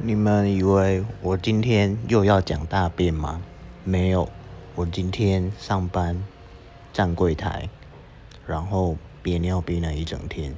你们以为我今天又要讲大便吗？没有我今天上班站柜台然后憋尿憋了一整天。